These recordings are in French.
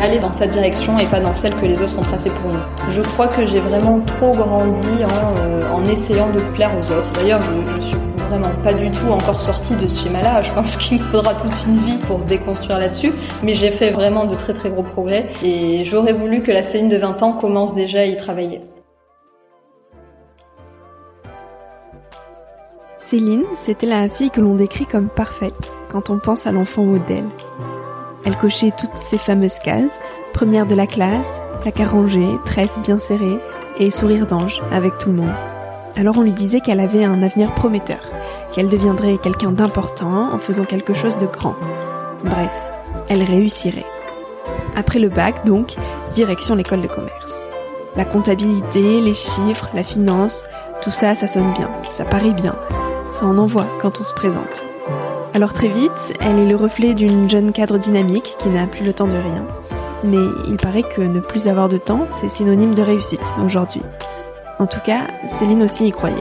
Aller dans sa direction et pas dans celle que les autres ont tracée pour nous. Je crois que j'ai vraiment trop grandi en, euh, essayant de plaire aux autres. D'ailleurs, je, je suis vraiment pas du tout encore sortie de ce schéma-là. Je pense qu'il me faudra toute une vie pour déconstruire là-dessus. Mais j'ai fait vraiment de très très gros progrès et j'aurais voulu que la Céline de 20 ans commence déjà à y travailler. Céline, c'était la fille que l'on décrit comme parfaite quand on pense à l'enfant modèle. Elle cochait toutes ces fameuses cases, première de la classe, placard rangé, tresse bien serrée et sourire d'ange avec tout le monde. Alors on lui disait qu'elle avait un avenir prometteur, qu'elle deviendrait quelqu'un d'important en faisant quelque chose de grand. Bref, elle réussirait. Après le bac, donc, direction l'école de commerce. La comptabilité, les chiffres, la finance, tout ça, ça sonne bien, ça paraît bien. Ça en envoie quand on se présente. Alors très vite, elle est le reflet d'une jeune cadre dynamique qui n'a plus le temps de rien. Mais il paraît que ne plus avoir de temps, c'est synonyme de réussite aujourd'hui. En tout cas, Céline aussi y croyait.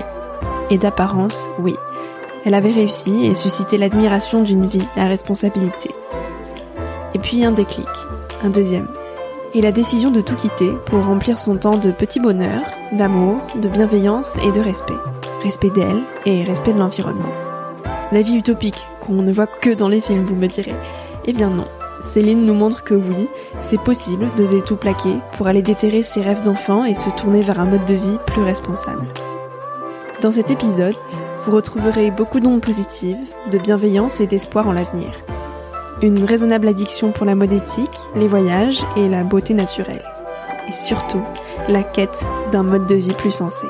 Et d'apparence, oui. Elle avait réussi et suscité l'admiration d'une vie à responsabilité. Et puis un déclic, un deuxième. Et la décision de tout quitter pour remplir son temps de petits bonheurs, d'amour, de bienveillance et de respect. Respect d'elle et respect de l'environnement. La vie utopique qu'on ne voit que dans les films, vous me direz. Eh bien non. Céline nous montre que oui, c'est possible d'oser tout plaquer pour aller déterrer ses rêves d'enfant et se tourner vers un mode de vie plus responsable. Dans cet épisode, vous retrouverez beaucoup d'ondes positives, de bienveillance et d'espoir en l'avenir. Une raisonnable addiction pour la mode éthique, les voyages et la beauté naturelle. Et surtout, la quête d'un mode de vie plus sensé.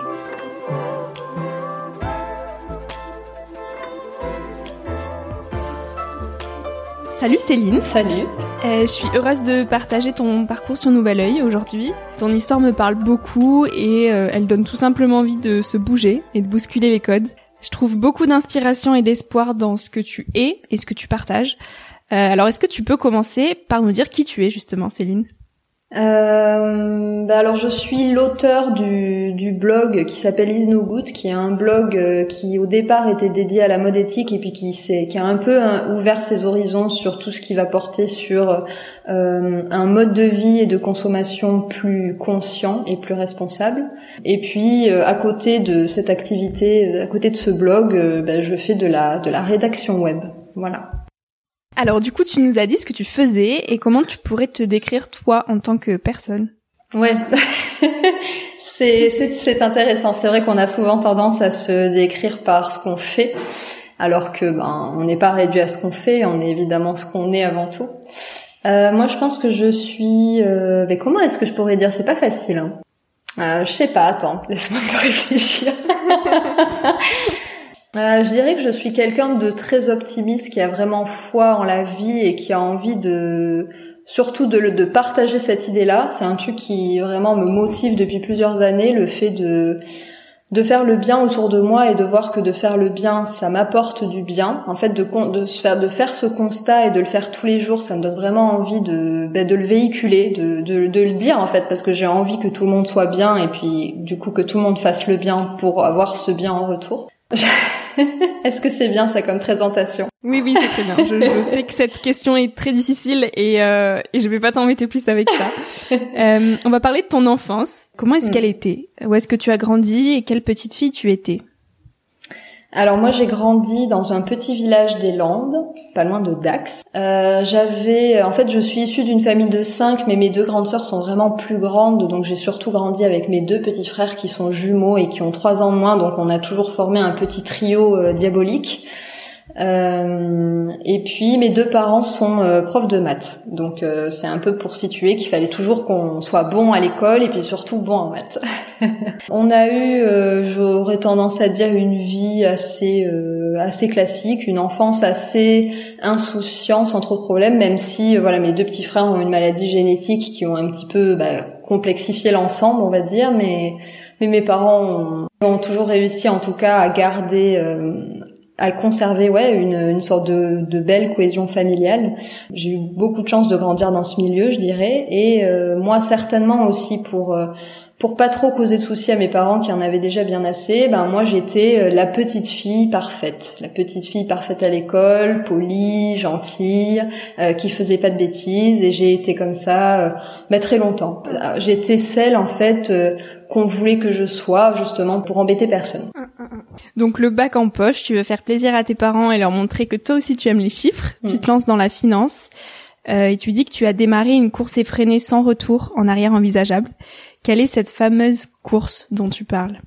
Salut Céline. Salut. Euh, je suis heureuse de partager ton parcours sur Nouvel Oeil aujourd'hui. Ton histoire me parle beaucoup et euh, elle donne tout simplement envie de se bouger et de bousculer les codes. Je trouve beaucoup d'inspiration et d'espoir dans ce que tu es et ce que tu partages. Euh, alors est-ce que tu peux commencer par nous dire qui tu es justement Céline? Euh, bah alors je suis l'auteur du, blog qui s'appelle Is No Good, qui est un blog euh, qui au départ était dédié à la mode éthique et puis qui, qui a un peu hein, ouvert ses horizons sur tout ce qui va porter sur euh, un mode de vie et de consommation plus conscient et plus responsable. Et puis à côté de cette activité, à côté de ce blog, bah, je fais de la, de la rédaction web. Voilà. Alors du coup, tu nous as dit ce que tu faisais et comment tu pourrais te décrire toi en tant que personne. Ouais, c'est c'est intéressant. C'est vrai qu'on a souvent tendance à se décrire par ce qu'on fait, alors que ben on n'est pas réduit à ce qu'on fait. On est évidemment ce qu'on est avant tout. Euh, moi, je pense que je suis. Euh, mais comment est-ce que je pourrais dire? C'est pas facile. Hein. Euh, je sais pas. Attends, laisse-moi réfléchir. Euh, je dirais que je suis quelqu'un de très optimiste qui a vraiment foi en la vie et qui a envie de surtout de, de partager cette idée-là. C'est un truc qui vraiment me motive depuis plusieurs années, le fait de de faire le bien autour de moi et de voir que de faire le bien, ça m'apporte du bien. En fait, de, de, faire, de faire ce constat et de le faire tous les jours, ça me donne vraiment envie de, ben, de le véhiculer, de, de, de, le dire en fait, parce que j'ai envie que tout le monde soit bien et puis du coup que tout le monde fasse le bien pour avoir ce bien en retour. Est-ce que c'est bien ça comme présentation? Oui, oui, c'est très bien. Je, sais que cette question est très difficile et, euh, et je vais pas t'embêter plus avec ça. Euh, on va parler de ton enfance. Comment est-ce mm. qu'elle était? Où est-ce que tu as grandi et quelle petite fille tu étais? Alors moi j'ai grandi dans un petit village des Landes, pas loin de Dax. Euh, j'avais, en fait je suis issue d'une famille de cinq, mais mes deux grandes sœurs sont vraiment plus grandes, donc j'ai surtout grandi avec mes deux petits frères qui sont jumeaux et qui ont trois ans de moins, donc on a toujours formé un petit trio euh, diabolique. Euh, et puis mes deux parents sont euh, profs de maths, donc euh, c'est un peu pour situer qu'il fallait toujours qu'on soit bon à l'école et puis surtout bon en maths. On a eu, j'aurais tendance à dire, une vie assez assez classique, une enfance assez insouciante, sans trop de problèmes, même si voilà mes deux petits frères ont une maladie génétique qui ont un petit peu bah, complexifié l'ensemble, on va dire, mais mais mes parents ont, ont, toujours réussi en tout cas à garder à conserver ouais une, une sorte de, de, belle cohésion familiale. J'ai eu beaucoup de chance de grandir dans ce milieu, je dirais, et euh, moi certainement aussi pour euh, pour pas trop causer de soucis à mes parents qui en avaient déjà bien assez, ben moi j'étais euh, la petite fille parfaite, la petite fille parfaite à l'école, polie, gentille, qui faisait pas de bêtises et j'ai été comme ça ben, très longtemps. J'étais celle en fait qu'on voulait que je sois justement pour embêter personne. Donc le bac en poche, tu veux faire plaisir à tes parents et leur montrer que toi aussi tu aimes les chiffres, tu mm. te lances dans la finance euh, et tu dis que tu as démarré une course effrénée sans retour en arrière envisageable. Quelle est cette fameuse course dont tu parles?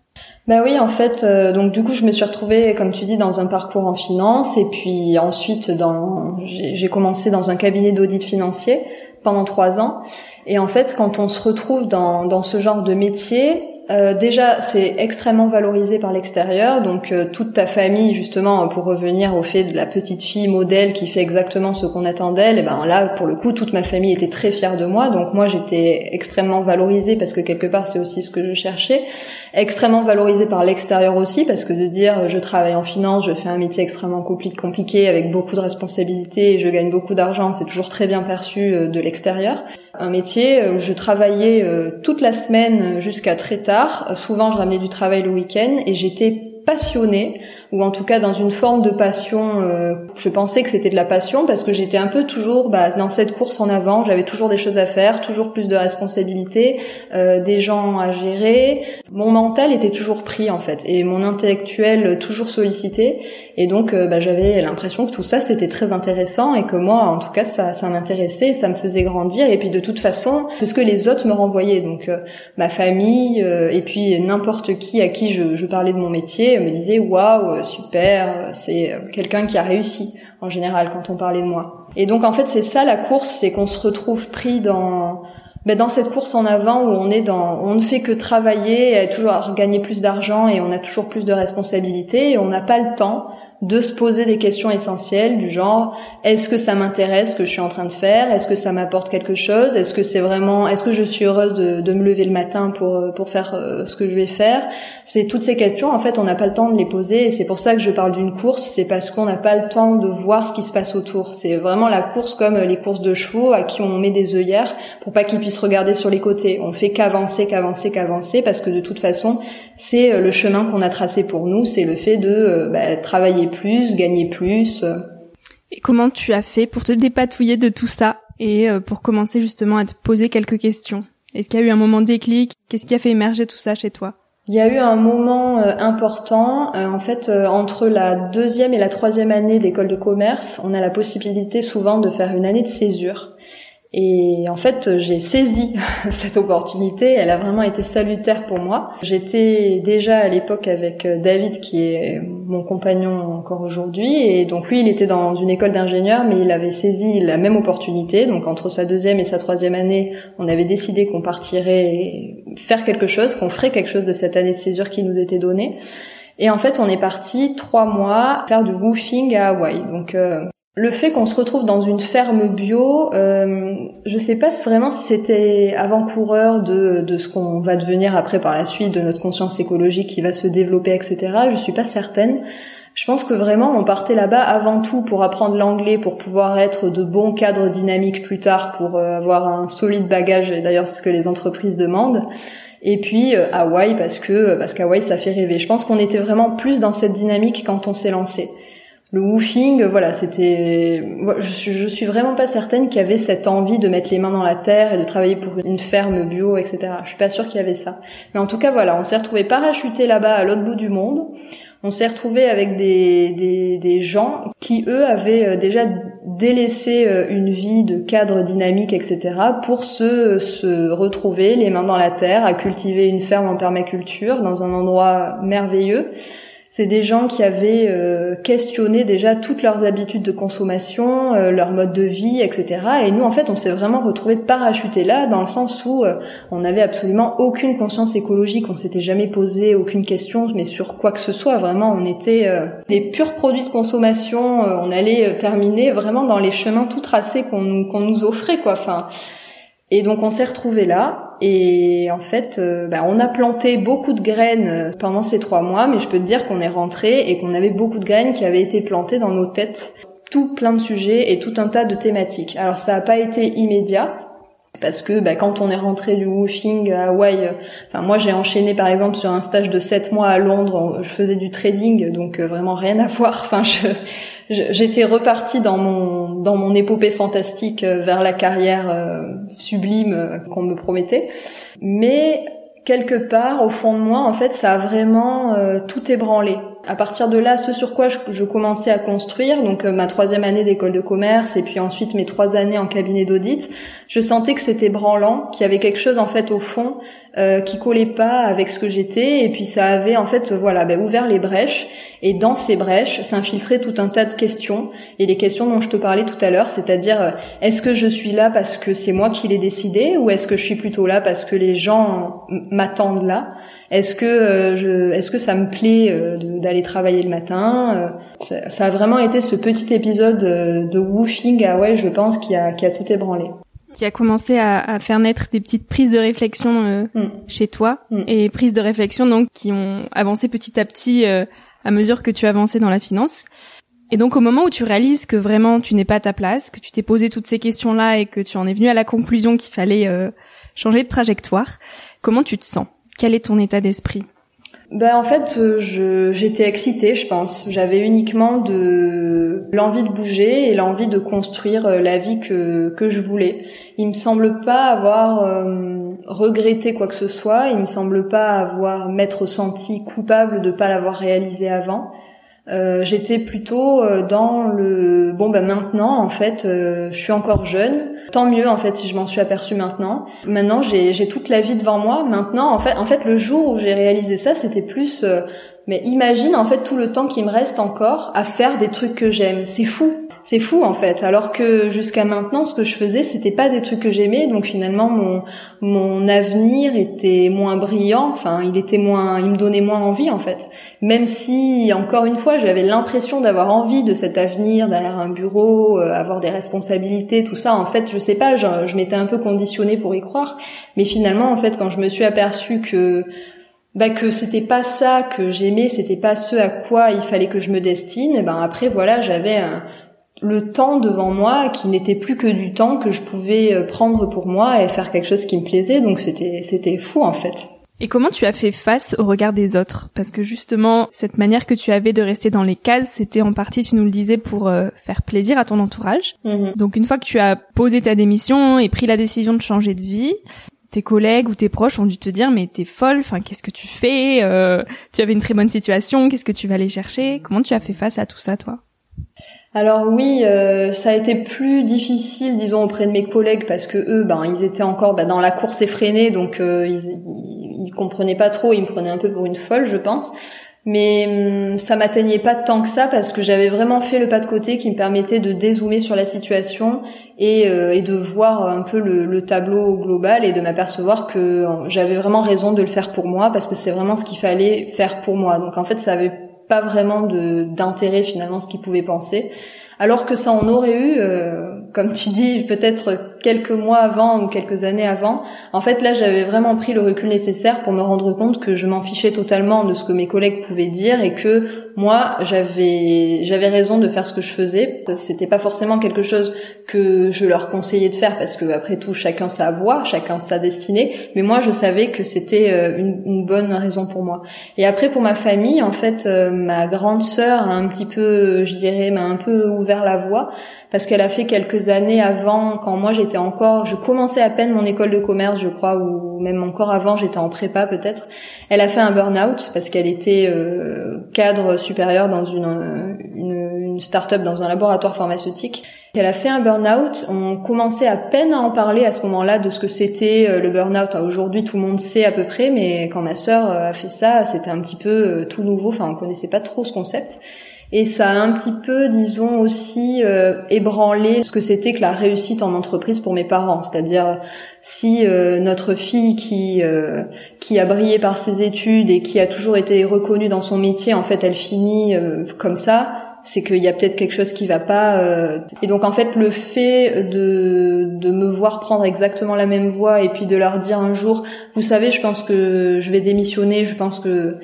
Bah oui, en fait, euh, donc du coup, je me suis retrouvée, comme tu dis, dans un parcours en finance, et puis ensuite, dans, j'ai commencé dans un cabinet d'audit financier pendant trois ans. Et en fait, quand on se retrouve dans, dans ce genre de métier, euh, déjà, c'est extrêmement valorisé par l'extérieur, donc euh, toute ta famille, justement, pour revenir au fait de la petite fille modèle qui fait exactement ce qu'on attend d'elle, et eh ben là, pour le coup, toute ma famille était très fière de moi, donc moi j'étais extrêmement valorisée parce que quelque part c'est aussi ce que je cherchais, extrêmement valorisée par l'extérieur aussi parce que de dire je travaille en finance, je fais un métier extrêmement compliqué avec beaucoup de responsabilités et je gagne beaucoup d'argent, c'est toujours très bien perçu euh, de l'extérieur un métier où je travaillais euh, toute la semaine jusqu'à très tard. Euh, souvent, je ramenais du travail le week-end et j'étais passionnée ou en tout cas dans une forme de passion. Euh, je pensais que c'était de la passion parce que j'étais un peu toujours bah, dans cette course en avant. J'avais toujours des choses à faire, toujours plus de responsabilités, des gens à gérer. Mon mental était toujours pris en fait et mon intellectuel toujours sollicité. Et donc, euh, bah, j'avais l'impression que tout ça, c'était très intéressant et que moi, en tout cas, ça, ça m'intéressait, ça me faisait grandir. Et puis, de toute façon, c'est ce que les autres me renvoyaient. Donc, euh, ma famille euh, et puis n'importe qui à qui je, je, parlais de mon métier me disait waouh, super, c'est quelqu'un qui a réussi en général quand on parlait de moi. Et donc, en fait, c'est ça la course, c'est qu'on se retrouve pris dans ben dans cette course en avant où on est dans, on ne fait que travailler, toujours gagner plus d'argent et on a toujours plus de responsabilités et on n'a pas le temps de se poser des questions essentielles du genre est-ce que ça m'intéresse ce que je suis en train de faire? Est-ce que ça m'apporte quelque chose? Est-ce que c'est vraiment est-ce que je suis heureuse de, de, me lever le matin pour pour faire euh, ce que je vais faire? C'est toutes ces questions en fait on n'a pas le temps de les poser et c'est pour ça que je parle d'une course, c'est parce qu'on n'a pas le temps de voir ce qui se passe autour. C'est vraiment la course comme les courses de chevaux à qui on met des œillères pour pas qu'ils puissent regarder sur les côtés. On fait qu'avancer, qu'avancer, qu'avancer parce que de toute façon, c'est euh, le chemin qu'on a tracé pour nous, c'est le fait de euh, bah, travailler plus, gagner plus. Et comment tu as fait pour te dépatouiller de tout ça et euh, pour commencer justement à te poser quelques questions? Est-ce qu'il y a eu un moment déclic? Qu'est-ce qui a fait émerger tout ça chez toi? Il y a eu un moment important, en fait, entre la deuxième et la troisième année d'école de commerce, on a la possibilité souvent de faire une année de césure. Et en fait, j'ai saisi cette opportunité. Elle a vraiment été salutaire pour moi. J'étais déjà à l'époque avec euh, David, qui est mon compagnon encore aujourd'hui. Et donc lui, il était dans une école d'ingénieur, mais il avait saisi la même opportunité. Donc entre sa deuxième et sa troisième année, on avait décidé qu'on partirait faire quelque chose, qu'on ferait quelque chose de cette année de césure qui nous était donnée. Et en fait, on est parti trois mois faire du woofing à Hawaï. Donc euh, le fait qu'on se retrouve dans une ferme bio, euh, je sais pas vraiment si c'était avant-coureur de, de ce qu'on va devenir après par la suite, de notre conscience écologique qui va se développer, etc. Je suis pas certaine. Je pense que vraiment on partait là-bas avant tout pour apprendre l'anglais, pour pouvoir être de bons cadres dynamiques plus tard, pour euh, avoir un solide bagage. Et d'ailleurs c'est ce que les entreprises demandent. Et puis euh, Hawaï parce que parce qu'Hawaï ça fait rêver. Je pense qu'on était vraiment plus dans cette dynamique quand on s'est lancé le woofing, voilà, c'était, je suis, suis vraiment pas certaine qu'il y avait cette envie de mettre les mains dans la terre et de travailler pour une ferme bio, etc. Je suis pas sûre qu'il y avait ça. Mais en tout cas, voilà, on s'est retrouvé parachuté là-bas à l'autre bout du monde. On s'est retrouvé avec des, gens qui, eux, avaient euh, déjà délaissé euh, une vie de cadre dynamique, etc., pour se, se retrouver les mains dans la terre, à cultiver une ferme en permaculture dans un endroit merveilleux c'est des gens qui avaient euh, questionné déjà toutes leurs habitudes de consommation, euh, leur mode de vie, etc. Et nous, en fait, on s'est vraiment retrouvés parachutés là, dans le sens où euh, on n'avait absolument aucune conscience écologique, on s'était jamais posé aucune question, mais sur quoi que ce soit. Vraiment, on était des purs produits de consommation. on allait terminer vraiment dans les chemins tout tracés qu'on nous, qu'on nous offrait, quoi. Enfin, et donc on s'est retrouvés là et en fait euh, bah, on a planté beaucoup de graines euh, pendant ces trois mois, mais je peux te dire qu'on est rentré et qu'on avait beaucoup de graines qui avaient été plantées dans nos têtes, tout plein de sujets et tout un tas de thématiques. Alors ça n'a pas été immédiat, parce que bah, quand on est rentré du woofing à Hawaï, euh, enfin moi j'ai enchaîné par exemple sur un stage de sept mois à Londres, je faisais du trading, donc vraiment rien à voir. Enfin je j'étais repartie dans mon dans mon épopée fantastique euh, vers la carrière euh, sublime euh, qu'on me promettait, mais quelque part au fond de moi en fait ça a vraiment tout ébranlé. À partir de là, ce sur quoi je, commençais à construire, donc ma troisième année d'école de commerce et puis ensuite mes trois années en cabinet d'audit, je sentais que c'était branlant, qu'il y avait quelque chose en fait au fond euh, qui collait pas avec ce que j'étais. Et puis ça avait en fait voilà ben, ouvert les brèches. Et dans ces brèches s'infiltrait tout un tas de questions. Et les questions dont je te parlais tout à l'heure c'est-à-dire euh, est-ce que je suis là parce que c'est moi qui l'ai décidé ou est-ce que je suis plutôt là parce que les gens m'attendent là? Est-ce que euh, je est-ce que ça me plaît d'aller travailler le matin ça, ça, a vraiment été ce petit épisode de woofing. Ah ouais je pense qui a qui a tout ébranlé qui a commencé à, à, faire naître des petites prises de réflexion euh, mm. chez toi mm. et prises de réflexion donc qui ont avancé petit à petit euh, à mesure que tu avançais dans la finance. Et donc au moment où tu réalises que vraiment tu n'es pas à ta place, que tu t'es posé toutes ces questions-là et que tu en es venu à la conclusion qu'il fallait euh, changer de trajectoire, comment tu te sens? Quel est ton état d'esprit? Ben en fait, euh, je j'étais excitée, je pense. J'avais uniquement de l'envie de bouger et l'envie de construire euh, la vie que que je voulais. Il me semble pas avoir euh, regretté quoi que ce soit. Il me semble pas avoir m'être senti coupable de pas l'avoir réalisé avant. Euh, j'étais plutôt dans le bon ben maintenant en fait je suis encore jeune tant mieux en fait si je m'en suis aperçue maintenant. Maintenant j'ai toute la vie devant moi. Maintenant en fait en fait le jour où j'ai réalisé ça c'était plus euh, mais imagine en fait tout le temps qui me reste encore à faire des trucs que j'aime. C'est fou. C'est fou en fait. Alors que jusqu'à maintenant, ce que je faisais, c'était pas des trucs que j'aimais. Donc finalement, mon mon avenir était moins brillant. Enfin, il était moins, il me donnait moins envie en fait. Même si, encore une fois, j'avais l'impression d'avoir envie de cet avenir derrière un bureau, euh, avoir des responsabilités, tout ça. En fait, je sais pas, je, je m'étais un peu conditionnée pour y croire. Mais finalement, en fait, quand je me suis aperçue que bah que c'était pas ça que j'aimais, c'était pas ce à quoi il fallait que je me destine. Et ben après voilà, j'avais le temps devant moi qui n'était plus que du temps que je pouvais euh, prendre pour moi et faire quelque chose qui me plaisait. Donc c'était c'était fou en fait. Et comment tu as fait face au regard des autres? Parce que justement, cette manière que tu avais de rester dans les cases, c'était en partie, tu nous le disais, pour euh, faire plaisir à ton entourage. Mm-hmm. Donc une fois que tu as posé ta démission et pris la décision de changer de vie, tes collègues ou tes proches ont dû te dire mais t'es folle, enfin qu'est-ce que tu fais? Euh, Tu avais une très bonne situation, qu'est-ce que tu vas aller chercher? Comment tu as fait face à tout ça toi? Alors oui, euh, ça a été plus difficile, disons, auprès de mes collègues parce que eux, ben, ils étaient encore ben, dans la course effrénée, donc euh, ils, ils, comprenaient pas trop, ils me prenaient un peu pour une folle, je pense. Mais hum, ça m'atteignait pas tant que ça parce que j'avais vraiment fait le pas de côté qui me permettait de dézoomer sur la situation et, euh, et de voir un peu le, le, tableau global et de m'apercevoir que j'avais vraiment raison de le faire pour moi parce que c'est vraiment ce qu'il fallait faire pour moi. Donc en fait, ça avait pas vraiment d'intérêt finalement ce qu'ils pouvaient penser. Alors que ça en aurait eu, euh, comme tu dis, peut-être quelques mois avant ou quelques années avant. En fait, là, j'avais vraiment pris le recul nécessaire pour me rendre compte que je m'en fichais totalement de ce que mes collègues pouvaient dire et que moi, j'avais j'avais raison de faire ce que je faisais. C'était pas forcément quelque chose que je leur conseillais de faire parce que après tout, chacun sa voix, chacun sa destinée. Mais moi, je savais que c'était euh, une, une, bonne raison pour moi. Et après, pour ma famille, en fait, euh, ma grande sœur a un petit peu, je dirais, m'a un peu ouvert la voie parce qu'elle a fait quelques années avant, quand moi j'étais encore, je commençais à peine mon école de commerce, je crois, ou même encore avant, j'étais en prépa peut-être. Elle a fait un burn-out parce qu'elle était euh, cadre supérieur dans une, une, une start-up dans un laboratoire pharmaceutique. Elle a fait un burn-out. On commençait à peine à en parler à ce moment-là de ce que c'était euh, le burn-out. Aujourd'hui, tout le monde sait à peu près, mais quand ma sœur euh, a fait ça, c'était un petit peu tout nouveau. Enfin, on connaissait pas trop ce concept. Et ça a un petit peu, disons aussi, euh, ébranlé ce que c'était que la réussite en entreprise pour mes parents. C'est-à-dire si euh, notre fille qui euh, qui a brillé par ses études et qui a toujours été reconnue dans son métier, en fait, elle finit comme ça. C'est qu'il y a peut-être quelque chose qui va pas. Et donc en fait, le fait de de me voir prendre exactement la même voie et puis de leur dire un jour, vous savez, je pense que je vais démissionner, je pense que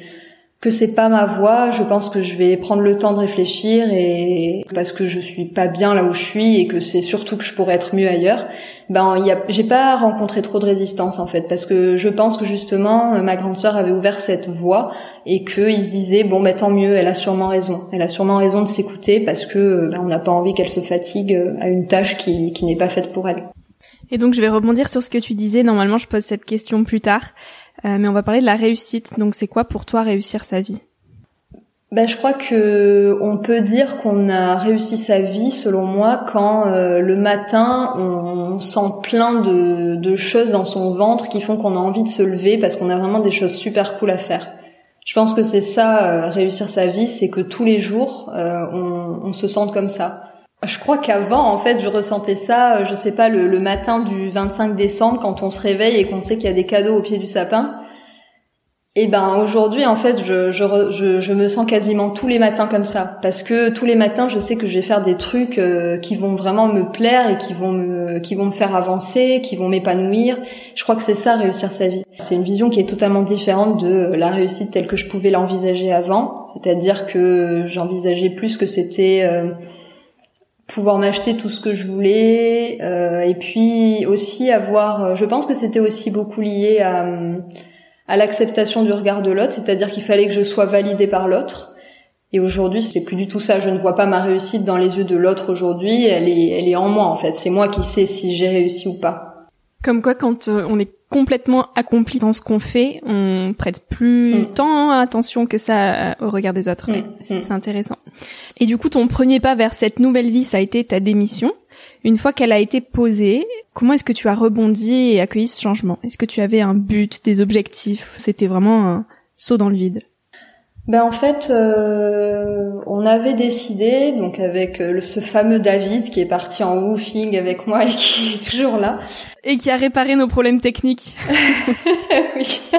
que c'est pas ma voie, je pense que je vais prendre le temps de réfléchir et parce que je suis pas bien là où je suis et que c'est surtout que je pourrais être mieux ailleurs. Ben, j'ai pas rencontré trop de résistance en fait parce que je pense que justement ma grande sœur avait ouvert cette voie et qu'il se disait bon ben tant mieux, elle a sûrement raison, elle a sûrement raison de s'écouter parce que ben, on n'a pas envie qu'elle se fatigue à une tâche qui, qui n'est pas faite pour elle. Et donc je vais rebondir sur ce que tu disais. Normalement, je pose cette question plus tard. Euh, mais on va parler de la réussite. Donc c'est quoi pour toi réussir sa vie? Ben, je crois que on peut dire qu'on a réussi sa vie, selon moi, quand euh, le matin on, sent plein de, choses dans son ventre qui font qu'on a envie de se lever parce qu'on a vraiment des choses super cool à faire. Je pense que c'est ça, euh, réussir sa vie, c'est que tous les jours on, se sente comme ça. Je crois qu'avant, en fait, je ressentais ça, euh, je sais pas, le, matin du 25 décembre, quand on se réveille et qu'on sait qu'il y a des cadeaux au pied du sapin. Et ben aujourd'hui, en fait, je, je, je, me sens quasiment tous les matins comme ça, parce que tous les matins, je sais que je vais faire des trucs euh, qui vont vraiment me plaire et qui vont me, qui vont me faire avancer, qui vont m'épanouir. Je crois que c'est ça réussir sa vie. C'est une vision qui est totalement différente de la réussite telle que je pouvais l'envisager avant, c'est-à-dire que j'envisageais plus que c'était euh, pouvoir m'acheter tout ce que je voulais euh, et puis aussi avoir je pense que c'était aussi beaucoup lié à, à l'acceptation du regard de l'autre c'est-à-dire qu'il fallait que je sois validée par l'autre. Et aujourd'hui c'est plus du tout ça. Je ne vois pas ma réussite dans les yeux de l'autre aujourd'hui. Elle est elle est en moi en fait. C'est moi qui sais si j'ai réussi ou pas. Comme quoi quand euh, on est complètement accompli dans ce qu'on fait, on prête plus mm. tant attention que ça au regard des autres. Mm. Mm. C'est intéressant. Et du coup, ton premier pas vers cette nouvelle vie, ça a été ta démission. Une fois qu'elle a été posée, comment est-ce que tu as rebondi et accueilli ce changement? Est-ce que tu avais un but, des objectifs? C'était vraiment un saut dans le vide ben en fait, euh, on avait décidé, donc avec euh, ce fameux David qui est parti en woofing avec moi et qui est toujours là. Et qui a réparé nos problèmes techniques. oui.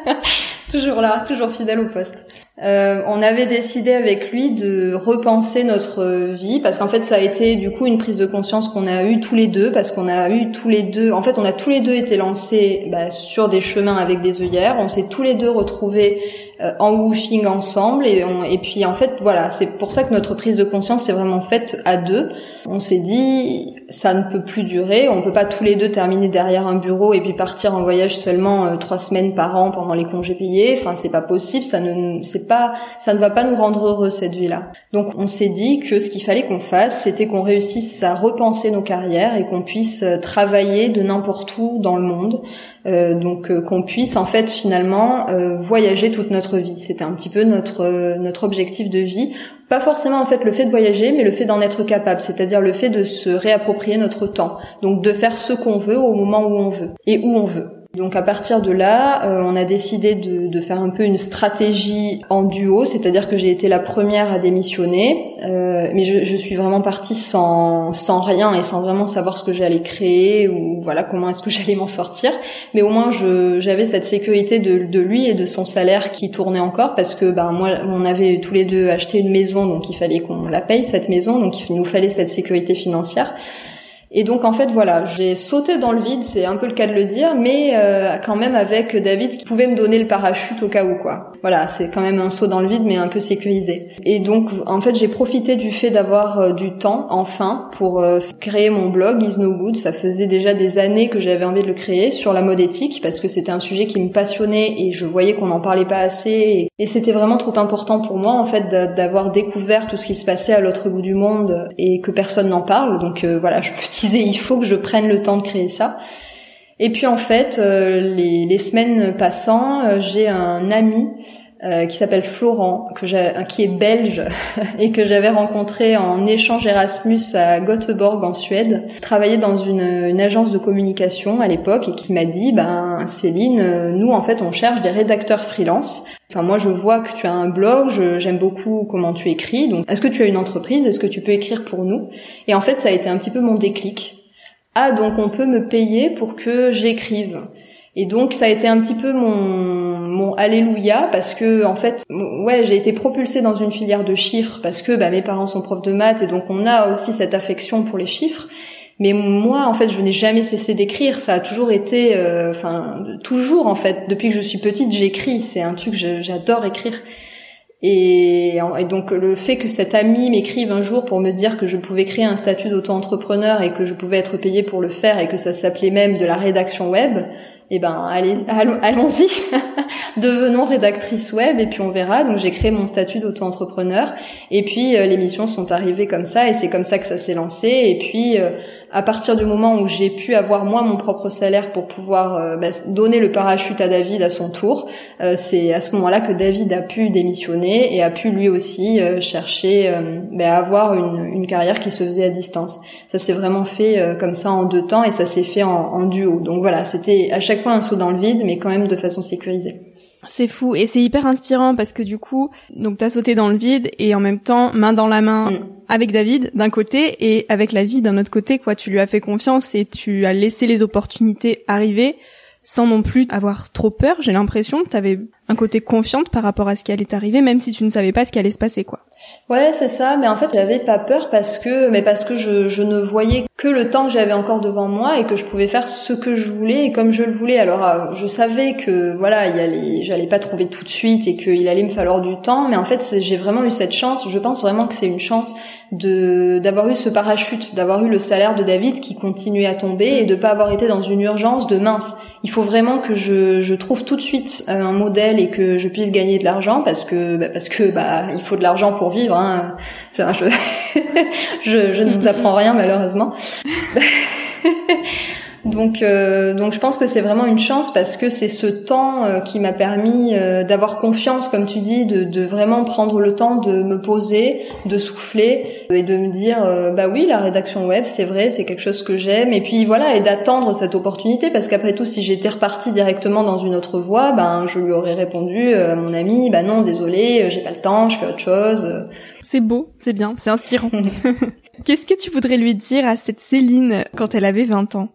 toujours là, toujours fidèle au poste. Euh, on avait décidé avec lui de repenser notre vie parce qu'en fait ça a été du coup une prise de conscience qu'on a eu tous les deux parce qu'on a eu tous les deux en fait on a tous les deux été lancés bah, sur des chemins avec des œillères on s'est tous les deux retrouvés euh, en woofing ensemble et, et puis en fait voilà c'est pour ça que notre prise de conscience s'est vraiment faite à deux on s'est dit ça ne peut plus durer. On peut pas tous les deux terminer derrière un bureau et puis partir en voyage seulement euh, trois semaines par an pendant les congés payés. Enfin c'est pas possible. Ça ne c'est pas ça ne va pas nous rendre heureux cette vie là donc on s'est dit que ce qu'il fallait qu'on fasse c'était qu'on réussisse à repenser nos carrières et qu'on puisse euh, travailler de n'importe où dans le monde. Euh, donc qu'on puisse en fait finalement voyager toute notre vie. C'était un petit peu notre notre objectif de vie. Pas forcément en fait le fait de voyager, mais le fait d'en être capable, c'est-à-dire le fait de se réapproprier notre temps. Donc de faire ce qu'on veut au moment où on veut et où on veut. Donc à partir de là, euh, on a décidé de, de, faire un peu une stratégie en duo, c'est-à-dire que j'ai été la première à démissionner, euh, mais je, je, suis vraiment partie sans, sans rien et sans vraiment savoir ce que j'allais créer ou voilà comment est-ce que j'allais m'en sortir. Mais au moins j'avais cette sécurité de, de, lui et de son salaire qui tournait encore parce que ben moi on avait tous les deux acheté une maison donc il fallait qu'on la paye cette maison donc il nous fallait cette sécurité financière. Et donc en fait voilà, j'ai sauté dans le vide, c'est un peu le cas de le dire, mais euh, quand même avec David qui pouvait me donner le parachute au cas où quoi. Voilà, c'est quand même un saut dans le vide mais un peu sécurisé. Et donc en fait j'ai profité du fait d'avoir euh, du temps enfin pour euh, créer mon blog Is No Good. Ça faisait déjà des années que j'avais envie de le créer sur la mode éthique parce que c'était un sujet qui me passionnait et je voyais qu'on n'en parlait pas assez et, et c'était vraiment trop important pour moi en fait d'avoir découvert tout ce qui se passait à l'autre bout du monde et que personne n'en parle. Donc voilà, je me disais il faut que je prenne le temps de créer ça. Et puis en fait, euh, les, semaines passant, euh, j'ai un ami euh, qui s'appelle Florent, que qui est belge et que j'avais rencontré en échange Erasmus à Göteborg en Suède. Travaillait dans une, une agence de communication à l'époque et qui m'a dit, ben Céline, nous en fait on cherche des rédacteurs freelance. Enfin moi je vois que tu as un blog, j'aime beaucoup comment tu écris. Donc est-ce que tu as une entreprise? Est-ce que tu peux écrire pour nous? Et en fait ça a été un petit peu mon déclic ah donc on peut me payer pour que j'écrive. Et donc ça a été un petit peu mon mon alléluia parce que en fait ouais j'ai été propulsée dans une filière de chiffres parce que bah, mes parents sont profs de maths et donc on a aussi cette affection pour les chiffres. Mais moi, en fait, je n'ai jamais cessé d'écrire. Ça a toujours été, euh, enfin, toujours en fait. Depuis que je suis petite, j'écris. C'est un truc, j'adore écrire. Et, donc le fait que cet ami m'écrive un jour pour me dire que je pouvais créer un statut d'auto-entrepreneur et que je pouvais être payé pour le faire et que ça s'appelait même de la rédaction web, eh ben allez, allons-y, devenons rédactrice web et puis on verra. Donc j'ai créé mon statut d'auto-entrepreneur et puis euh, les missions sont arrivées comme ça et c'est comme ça que ça s'est lancé. Et puis euh, à partir du moment où j'ai pu avoir moi mon propre salaire pour pouvoir euh, bah, donner le parachute à David à son tour, euh, c'est à ce moment-là que David a pu démissionner et a pu lui aussi euh, chercher bah, à avoir une, une, carrière qui se faisait à distance. Ça s'est vraiment fait comme ça en deux temps et ça s'est fait en, en duo. Donc voilà, c'était à chaque fois un saut dans le vide, mais quand même de façon sécurisée. C'est fou et c'est hyper inspirant parce que du coup, donc t'as sauté dans le vide et en même temps main dans la main mm. avec David d'un côté et avec la vie d'un autre côté quoi. Tu lui as fait confiance et tu as laissé les opportunités arriver sans non plus avoir trop peur. J'ai l'impression que t'avais un côté confiante par rapport à ce qui allait t'arriver, même si tu ne savais pas ce qui allait se passer, quoi. Ouais, c'est ça. Mais en fait, j'avais pas peur parce que, mais parce que je, je ne voyais que le temps que j'avais encore devant moi et que je pouvais faire ce que je voulais et comme je le voulais. Alors, euh, je savais que voilà, il allait, j'allais pas trouver tout de suite et qu'il allait me falloir du temps. Mais en fait, j'ai vraiment eu cette chance. Je pense vraiment que c'est une chance de d'avoir eu ce parachute, d'avoir eu le salaire de David qui continuait à tomber et de pas avoir été dans une urgence de mince. Il faut vraiment que je, je trouve tout de suite euh, un modèle et que je puisse gagner de l'argent parce que bah, parce que bah il faut de l'argent pour vivre. Hein. je, ne vous apprends rien malheureusement. Donc, euh, donc je pense que c'est vraiment une chance parce que c'est ce temps euh, qui m'a permis euh, d'avoir confiance, comme tu dis, de, de, vraiment prendre le temps de me poser, de souffler et de me dire, bah oui, la rédaction web, c'est vrai, c'est quelque chose que j'aime. Et puis voilà, et d'attendre cette opportunité parce qu'après tout, si j'étais repartie directement dans une autre voie, ben je lui aurais répondu à mon ami, bah non, désolé, j'ai pas le temps, je fais autre chose. C'est beau, c'est bien, c'est inspirant. Qu'est-ce que tu voudrais lui dire à cette Céline quand elle avait 20 ans?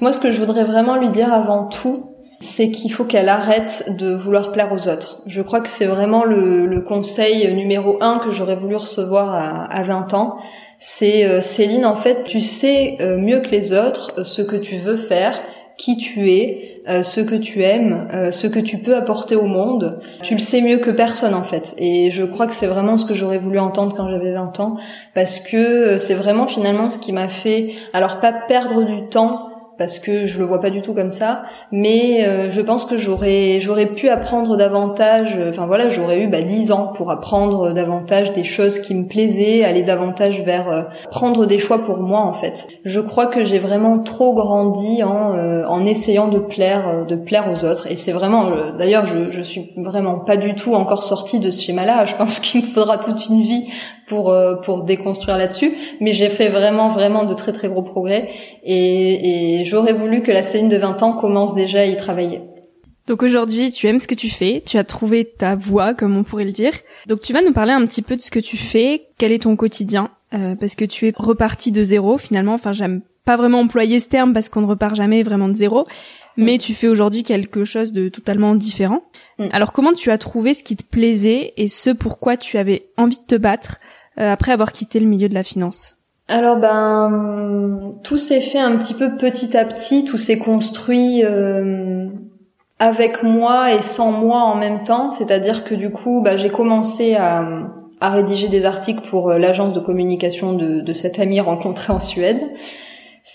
Moi, ce que je voudrais vraiment lui dire avant tout, c'est qu'il faut qu'elle arrête de vouloir plaire aux autres. Je crois que c'est vraiment le, conseil numéro un que j'aurais voulu recevoir à, 20 ans. C'est euh, Céline, en fait, tu sais euh, mieux que les autres euh, ce que tu veux faire, qui tu es, ce que tu aimes, ce que tu peux apporter au monde. Tu le sais mieux que personne en fait. Et je crois que c'est vraiment ce que j'aurais voulu entendre quand j'avais 20 ans, parce que c'est vraiment finalement ce qui m'a fait, alors pas perdre du temps, parce que je le vois pas du tout comme ça mais euh, je pense que j'aurais j'aurais pu apprendre davantage euh, enfin voilà j'aurais eu bah, 10 ans pour apprendre davantage des choses qui me plaisaient aller davantage vers euh, prendre des choix pour moi en fait. Je crois que j'ai vraiment trop grandi en en essayant de plaire de plaire aux autres. Et c'est vraiment d'ailleurs je je suis vraiment pas du tout encore sortie de ce schéma là je pense qu'il me faudra toute une vie pour pour déconstruire là-dessus mais j'ai fait vraiment vraiment de très très gros progrès et, et j'aurais voulu que la scène de 20 ans commence déjà y travailler. Donc aujourd'hui, tu aimes ce que tu fais, tu as trouvé ta voie, comme on pourrait le dire. Donc tu vas nous parler un petit peu de ce que tu fais, quel est ton quotidien, euh, parce que tu es reparti de zéro finalement. Enfin, j'aime pas vraiment employer ce terme parce qu'on ne repart jamais vraiment de zéro, mais mm. tu fais aujourd'hui quelque chose de totalement différent. Mm. Alors comment tu as trouvé ce qui te plaisait et ce pourquoi tu avais envie de te battre euh, après avoir quitté le milieu de la finance alors ben tout s'est fait un petit peu petit à petit, tout s'est construit euh, avec moi et sans moi en même temps, c'est-à-dire que du coup bah, j'ai commencé à, rédiger des articles pour euh, l'agence de communication de, de cet ami rencontré en Suède.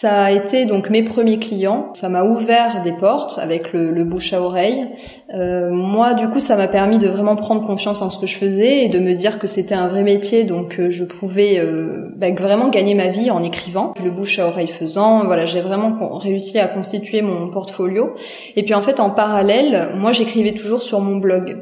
Ça a été donc mes premiers clients. Ça m'a ouvert des portes avec le, bouche à oreille. Euh, moi, du coup, ça m'a permis de vraiment prendre confiance en ce que je faisais et de me dire que c'était un vrai métier, donc euh, je pouvais euh, bah, vraiment gagner ma vie en écrivant. Le bouche à oreille faisant, voilà, j'ai vraiment réussi à constituer mon portfolio. Et puis en fait, en parallèle, moi, j'écrivais toujours sur mon blog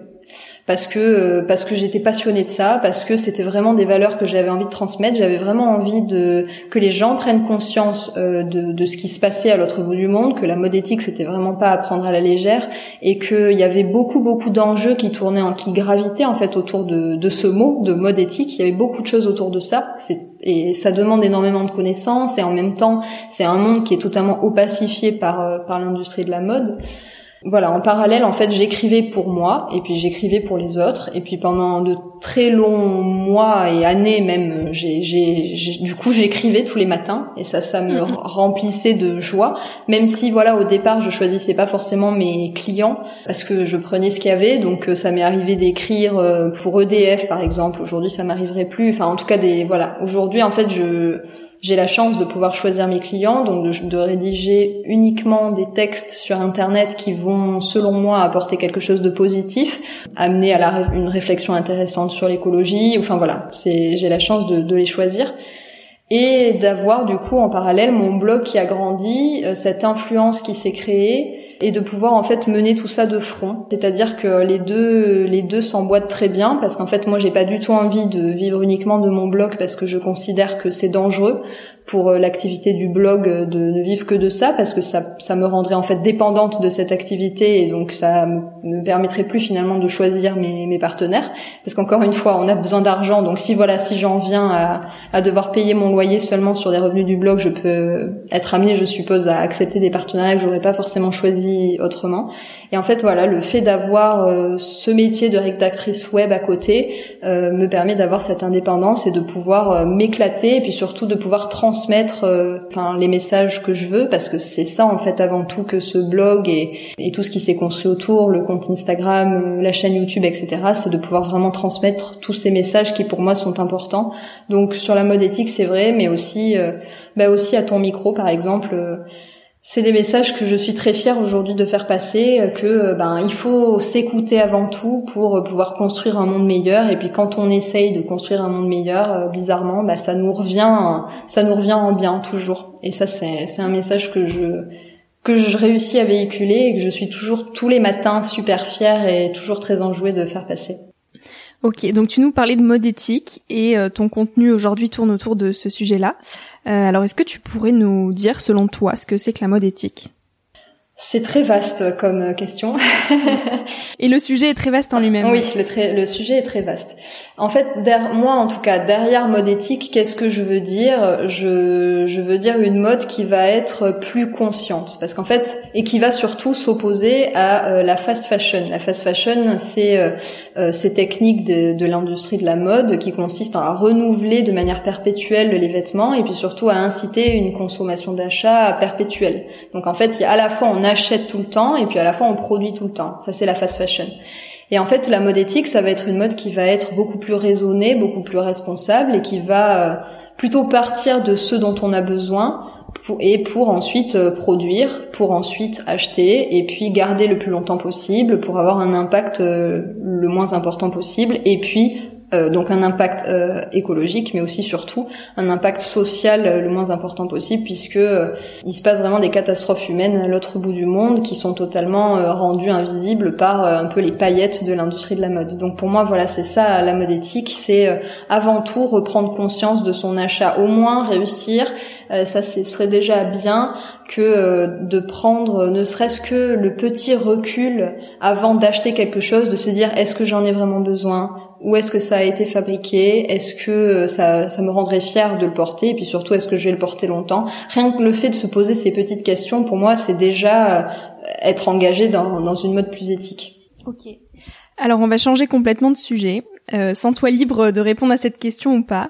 parce que euh, parce que j'étais passionnée de ça, parce que c'était vraiment des valeurs que j'avais envie de transmettre. J'avais vraiment envie de que les gens prennent conscience euh, de, de ce qui se passait à l'autre bout du monde, que la mode éthique c'était vraiment pas à prendre à la légère et qu'il y avait beaucoup beaucoup d'enjeux qui tournaient, en, qui gravitaient en fait autour de, de ce mot de mode éthique. Il y avait beaucoup de choses autour de ça. Et ça demande énormément de connaissances et en même temps c'est un monde qui est totalement opacifié par euh, par l'industrie de la mode. Voilà, en parallèle, en fait, j'écrivais pour moi et puis j'écrivais pour les autres. Et puis pendant de très longs mois et années même, j'ai, j'ai, du coup, j'écrivais tous les matins et ça, ça me mhm. remplissait de joie. Même si, voilà, au départ, je choisissais pas forcément mes clients parce que je prenais ce qu'il y avait. Donc, euh, ça m'est arrivé d'écrire euh, pour EDF, par exemple. Aujourd'hui, ça m'arriverait plus. Enfin, en tout cas, des voilà. Aujourd'hui, en fait, je j'ai la chance de pouvoir choisir mes clients, donc de, rédiger uniquement des textes sur Internet qui vont, selon moi, apporter quelque chose de positif, amener à une réflexion intéressante sur l'écologie. Enfin voilà, j'ai la chance de, de les choisir et d'avoir du coup en parallèle mon blog qui a grandi, euh, cette influence qui s'est créée et de pouvoir en fait mener tout ça de front. C'est-à-dire que les deux les deux s'emboîtent très bien parce qu'en fait moi j'ai pas du tout envie de vivre uniquement de mon blog parce que je considère que c'est dangereux pour euh, l'activité du blog euh, de ne vivre que de ça parce que ça, ça me rendrait en fait dépendante de cette activité et donc ça me permettrait plus finalement de choisir mes, mes partenaires. Parce qu'encore une fois on a besoin d'argent. Donc si voilà si j'en viens à, à devoir payer mon loyer seulement sur des revenus du blog je peux être amenée je suppose à accepter des partenariats que j'aurais pas forcément choisi autrement et en fait, voilà, le fait d'avoir euh, ce métier de rédactrice web à côté euh, me permet d'avoir cette indépendance et de pouvoir euh, m'éclater et puis surtout de pouvoir transmettre les messages que je veux parce que c'est ça en fait avant tout que ce blog et, et tout ce qui s'est construit autour, le compte Instagram, la chaîne YouTube, etc. C'est de pouvoir vraiment transmettre tous ces messages qui pour moi sont importants. Donc sur la mode éthique, c'est vrai, mais aussi bah aussi à ton micro par exemple c'est des messages que je suis très fière aujourd'hui de faire passer, euh, que euh, ben il faut s'écouter avant tout pour euh, pouvoir construire un monde meilleur. Et puis quand on essaye de construire un monde meilleur, bizarrement, ben, ça nous revient, ça nous revient en bien toujours. Et ça c'est c'est un message que je que je réussis à véhiculer et que je suis toujours tous les matins super fière et toujours très enjouée de faire passer. Ok, donc tu nous parlais de mode éthique et euh, ton contenu aujourd'hui tourne autour de ce sujet-là. Euh, alors est-ce que tu pourrais nous dire selon toi ce que c'est que la mode éthique? C'est très vaste comme question. Et le sujet est très vaste en lui-même. Oui, le, le, sujet est très vaste. En fait, moi en tout cas, derrière mode éthique, qu'est-ce que je veux dire? Je, je veux dire une mode qui va être plus consciente. Parce qu'en fait, et qui va surtout s'opposer à euh, la fast fashion. La fast fashion, c'est euh, euh, ces techniques de, de l'industrie de la mode qui consistent à renouveler de manière perpétuelle les vêtements et puis surtout à inciter une consommation d'achat perpétuelle. Donc en fait, il y a à la fois on achète tout le temps et puis à la fois on produit tout le temps. Ça c'est la fast fashion. Et en fait, la mode éthique, ça va être une mode qui va être beaucoup plus raisonnée, beaucoup plus responsable et qui va euh, plutôt partir de ce dont on a besoin et pour ensuite euh, produire, pour ensuite acheter et puis garder le plus longtemps possible pour avoir un impact euh, le moins important possible et puis euh, donc un impact euh, écologique, mais aussi surtout un impact social euh, le moins important possible, puisque il se passe vraiment des catastrophes humaines à l'autre bout du monde qui sont totalement rendues invisibles par un peu les paillettes de l'industrie de la mode. Donc pour moi, voilà, c'est ça la mode éthique, c'est avant tout reprendre conscience de son achat, au moins réussir ça ce serait déjà bien que de prendre ne serait-ce que le petit recul avant d'acheter quelque chose, de se dire est-ce que j'en ai vraiment besoin? Où est-ce que ça a été fabriqué, est-ce que euh, ça, ça me rendrait fier de le porter, et puis surtout est-ce que je vais le porter longtemps? Rien que le fait de se poser ces petites questions, pour moi, c'est déjà euh, être engagé dans, dans une mode plus éthique. Ok. Alors on va changer complètement de sujet. Euh, sans toi libre de répondre à cette question ou pas.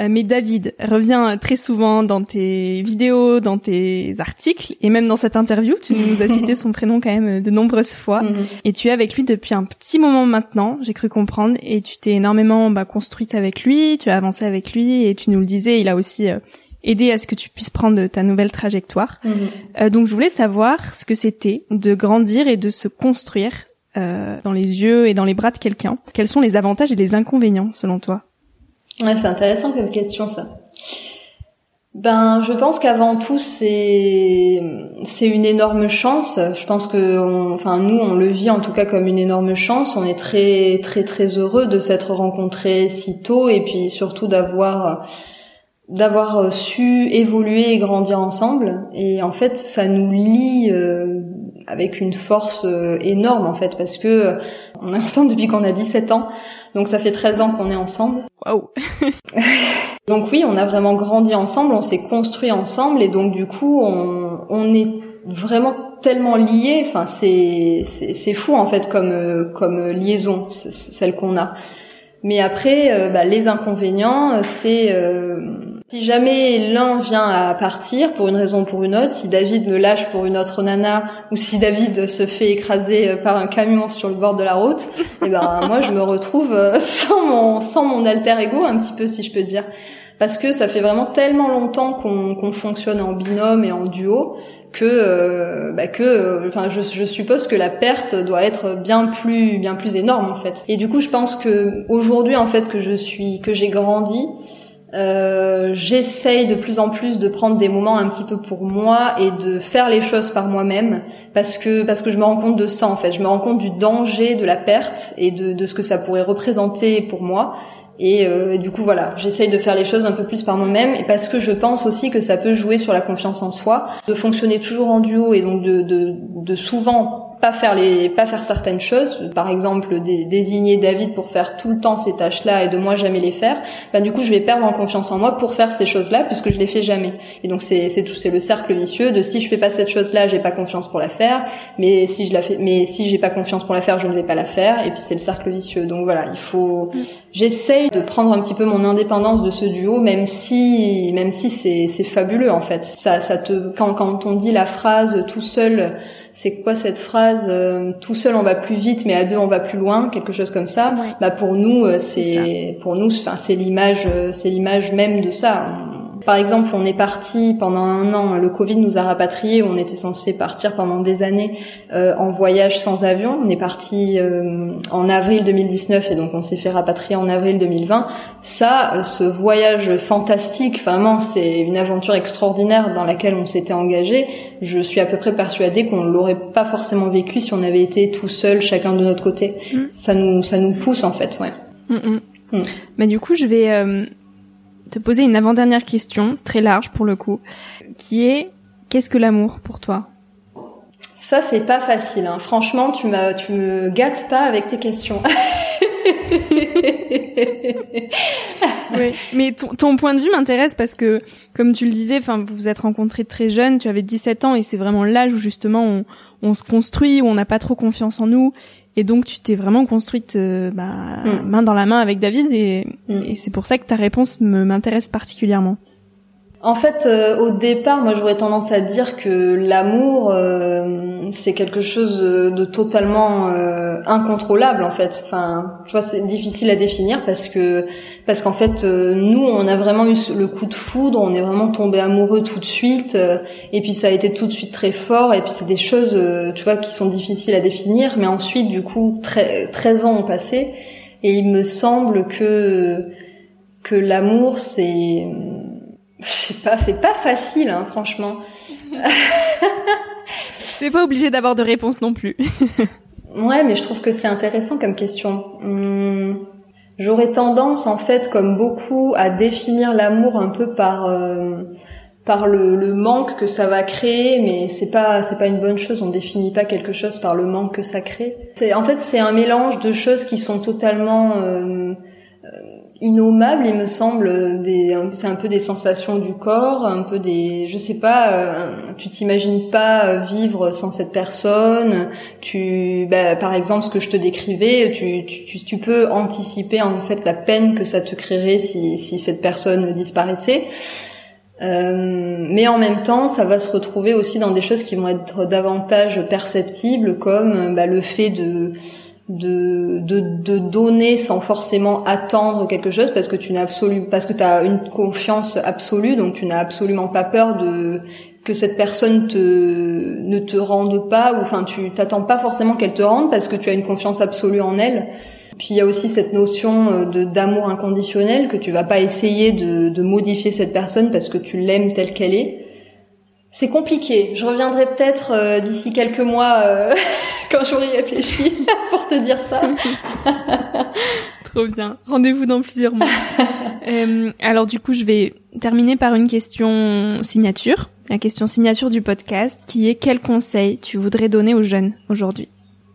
Euh, mais David revient très souvent dans tes vidéos, dans tes articles et même dans cette interview. Tu nous as cité son prénom quand même de nombreuses fois. Mhm. Et tu es avec lui depuis un petit moment maintenant, j'ai cru comprendre. Et tu t'es énormément bah, construite avec lui, tu as avancé avec lui et tu nous le disais, il a aussi euh, aidé à ce que tu puisses prendre ta nouvelle trajectoire. Mhm. Euh, donc je voulais savoir ce que c'était de grandir et de se construire euh, dans les yeux et dans les bras de quelqu'un. Quels sont les avantages et les inconvénients selon toi? Ouais, c'est intéressant comme question ça. Ben, je pense qu'avant tout c'est c'est une énorme chance. Je pense que, enfin nous, on le vit en tout cas comme une énorme chance. On est très très très heureux de s'être rencontrés si tôt et puis surtout d'avoir d'avoir su évoluer et grandir ensemble. Et en fait, ça nous lie euh, avec une force euh, énorme en fait parce que on est ensemble depuis qu'on a 17 ans. Donc ça fait 13 ans qu'on est ensemble. Waouh. donc oui, on a vraiment grandi ensemble, on s'est construit ensemble et donc du coup, on, on est vraiment tellement liés. Enfin, c'est c'est fou en fait comme comme liaison celle qu'on a. Mais après, euh, bah, les inconvénients, c'est euh, si jamais l'un vient à partir pour une raison ou pour une autre, si David me lâche pour une autre nana ou si David se fait écraser euh, par un camion sur le bord de la route, eh ben moi je me retrouve euh, sans mon sans mon alter ego un petit peu si je peux dire. Parce que ça fait vraiment tellement longtemps qu'on fonctionne en binôme et en duo que euh, bah que enfin je, je, suppose que la perte doit être bien plus bien plus énorme en fait. Et du coup je pense que aujourd'hui en fait que je suis que j'ai grandi euh, j'essaye de plus en plus de prendre des moments un petit peu pour moi et de faire les choses par moi-même parce que parce que je me rends compte de ça en fait. Je me rends compte du danger de la perte et de, de ce que ça pourrait représenter pour moi. Et euh, du coup voilà j'essaye de faire les choses un peu plus par moi-même et parce que je pense aussi que ça peut jouer sur la confiance en soi de fonctionner toujours en duo et donc de, de, de souvent pas faire les pas faire certaines choses par exemple désigner David pour faire tout le temps ces tâches là et de moi jamais les faire ben du coup je vais perdre en confiance en moi pour faire ces choses là puisque je les fais jamais. Et donc c'est c'est tout c'est le cercle vicieux de si je fais pas cette chose là j'ai pas confiance pour la faire mais si je la fais mais si j'ai pas confiance pour la faire je ne vais pas la faire et puis c'est le cercle vicieux. Donc voilà il faut j'essaye de prendre un petit peu mon indépendance de ce duo même si même si c'est c'est fabuleux en fait. Ça ça te quand quand on dit la phrase tout seul c'est quoi cette phrase euh, tout seul on va plus vite mais à deux on va plus loin quelque chose comme ça. Bah pour nous euh, c'est pour nous enfin c'est l'image euh, c'est l'image même de ça Par exemple, on est parti pendant un an, le Covid nous a rapatriés, on était censé partir pendant des années euh, en voyage sans avion. On est parti euh, en avril 2019 et donc on s'est fait rapatrier en avril 2020. Ça, euh, ce voyage fantastique, vraiment, c'est une aventure extraordinaire dans laquelle on s'était engagé. Je suis à peu près persuadée qu'on l'aurait pas forcément vécu si on avait été tout seul, chacun de notre côté. Mm. Ça nous, ça nous pousse en fait, ouais. Mm, mm. Mais du coup, je vais te poser une avant-dernière question, très large pour le coup, qui est qu'est-ce que l'amour pour toi? Ça, c'est pas facile. Hein. Franchement, tu m'as, tu me gâtes pas avec tes questions. oui, mais ton, ton, point de vue m'intéresse parce que, comme tu le disais, enfin, vous vous êtes rencontrés très jeune, tu avais 17 ans et c'est vraiment l'âge où justement on, on se construit, où on n'a pas trop confiance en nous et donc tu t'es vraiment construite euh, bah, mm. main dans la main avec David et, mm. et c'est pour ça que ta réponse m'intéresse particulièrement. En fait, euh, au départ, moi j'aurais tendance à dire que l'amour euh, c'est quelque chose de totalement incontrôlable en fait. Enfin, tu vois, c'est difficile à définir parce que parce qu'en fait euh, nous on a vraiment eu le coup de foudre, on est vraiment tombé amoureux tout de suite euh, et puis ça a été tout de suite très fort et puis c'est des choses euh, tu vois qui sont difficiles à définir mais ensuite du coup 13 ans ont passé et il me semble que que l'amour c'est je sais pas, c'est pas facile hein, franchement. T'es pas obligé d'avoir de réponse non plus. ouais, mais je trouve que c'est intéressant comme question. Hum, J'aurais tendance, en fait, comme beaucoup, à définir l'amour un peu par euh, par le, le, manque que ça va créer, mais c'est pas c'est pas une bonne chose. On définit pas quelque chose par le manque que ça crée. C'est en fait c'est un mélange de choses qui sont totalement euh, innommable, il me semble. Des, c'est un peu des sensations du corps, un peu des, je sais pas. Euh, tu t'imagines pas vivre sans cette personne. Tu, bah, par exemple, ce que je te décrivais, tu, tu, tu peux anticiper en fait la peine que ça te créerait si, si cette personne disparaissait. Euh, mais en même temps, ça va se retrouver aussi dans des choses qui vont être davantage perceptibles, comme bah, le fait de de, de, de donner sans forcément attendre quelque chose parce que tu n'as absolument parce que tu as une confiance absolue donc tu n'as absolument pas peur de que cette personne te ne te rende pas ou enfin tu t'attends pas forcément qu'elle te rende parce que tu as une confiance absolue en elle. Puis il y a aussi cette notion euh, de d'amour inconditionnel que tu vas pas essayer de, de modifier cette personne parce que tu l'aimes telle qu'elle est. C'est compliqué. Je reviendrai peut-être euh, d'ici quelques mois euh, quand j'aurai réfléchi pour te dire ça. Trop bien. Rendez-vous dans plusieurs mois. euh, alors du coup, je vais terminer par une question signature, la question signature du podcast, qui est quel conseil tu voudrais donner aux jeunes aujourd'hui?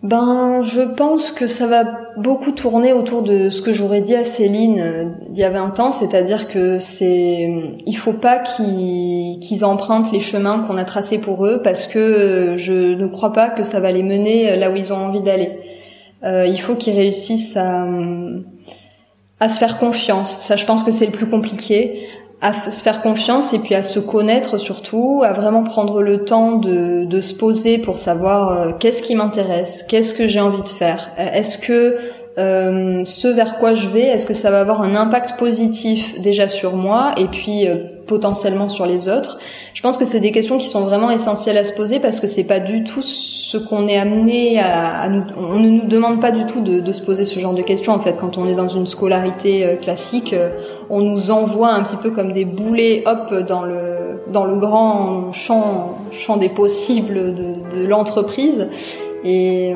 Ben, je pense que ça va beaucoup tourner autour de ce que j'aurais dit à Céline euh, il y a 20 ans, c'est-à-dire que c'est, il faut pas qu'ils qu'ils empruntent les chemins qu'on a tracés pour eux parce que euh, je ne crois pas que ça va les mener euh, là où ils ont envie d'aller. Euh, il faut qu'ils réussissent à, à se faire confiance. Ça, je pense que c'est le plus compliqué à se faire confiance et puis à se connaître surtout, à vraiment prendre le temps de, de se poser pour savoir euh, qu'est-ce qui m'intéresse, qu'est-ce que j'ai envie de faire, est-ce que euh, ce vers quoi je vais, est-ce que ça va avoir un impact positif déjà sur moi et puis potentiellement sur les autres? Je pense que c'est des questions qui sont vraiment essentielles à se poser parce que c'est pas du tout ce qu'on est amené à, à, nous. On ne nous demande pas du tout de, de, se poser ce genre de questions en fait quand on est dans une scolarité classique on nous envoie un petit peu comme des boulets, hop, dans le dans le grand champ champ des possibles de, de l'entreprise. Et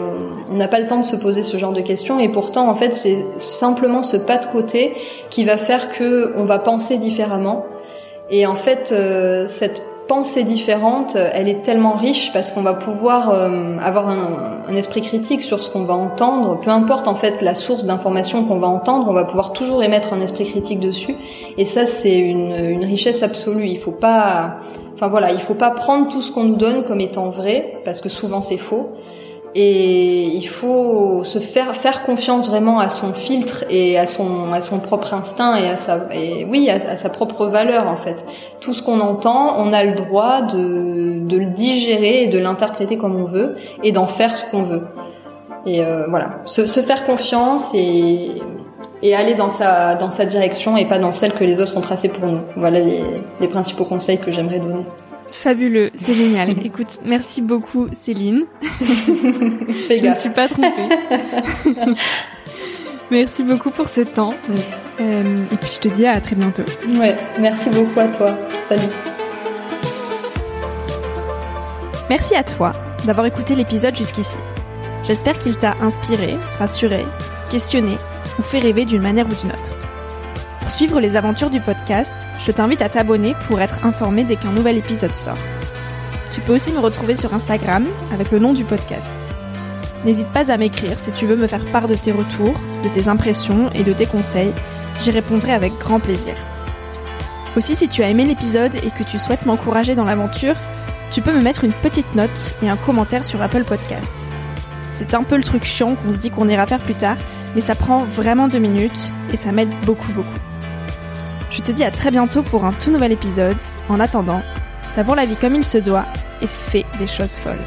on n'a pas le temps de se poser ce genre de questions. Et pourtant, en fait, c'est simplement ce pas de côté qui va faire que on va penser différemment. Et en fait, euh, cette pensée différente, elle est tellement riche parce qu'on va pouvoir euh, avoir un, un, esprit critique sur ce qu'on va entendre. Peu importe en fait la source d'information qu'on va entendre, on va pouvoir toujours émettre un esprit critique dessus. Et ça, c'est une, une, richesse absolue. Il faut pas, enfin voilà, il faut pas prendre tout ce qu'on nous donne comme étant vrai parce que souvent c'est faux et il faut se faire faire confiance vraiment à son filtre et à son à son propre instinct et à sa et oui à, sa propre valeur en fait tout ce qu'on entend on a le droit de de le digérer et de l'interpréter comme on veut et d'en faire ce qu'on veut et euh, voilà se, se, faire confiance et et aller dans sa, dans sa direction et pas dans celle que les autres ont tracée pour nous. Voilà les, les principaux conseils que j'aimerais donner. Fabuleux, c'est génial. Écoute, merci beaucoup Céline. je ne suis pas trompée. merci beaucoup pour ce temps. Euh, et puis je te dis à très bientôt. Ouais, merci beaucoup à toi. Salut. Merci à toi d'avoir écouté l'épisode jusqu'ici. J'espère qu'il t'a inspiré, rassuré, questionné ou fait rêver d'une manière ou d'une autre. Pour suivre les aventures du podcast, je t'invite à t'abonner pour être informé dès qu'un nouvel épisode sort. Tu peux aussi me retrouver sur Instagram avec le nom du podcast. N'hésite pas à m'écrire si tu veux me faire part de tes retours, de tes impressions et de tes conseils. J'y répondrai avec grand plaisir. Aussi, si tu as aimé l'épisode et que tu souhaites m'encourager dans l'aventure, tu peux me mettre une petite note et un commentaire sur Apple Podcast. C'est un peu le truc chiant qu'on se dit qu'on ira faire plus tard, mais ça prend vraiment deux minutes et ça m'aide beaucoup beaucoup. Je te dis à très bientôt pour un tout nouvel épisode. En attendant, savoure la vie comme il se doit et fais des choses folles.